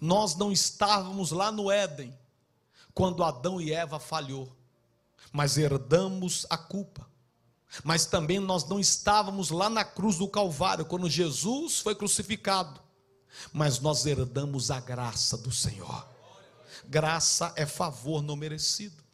Nós não estávamos lá no Éden quando Adão e Eva falhou, mas herdamos a culpa. Mas também nós não estávamos lá na cruz do Calvário quando Jesus foi crucificado, mas nós herdamos a graça do Senhor. Graça é favor não merecido.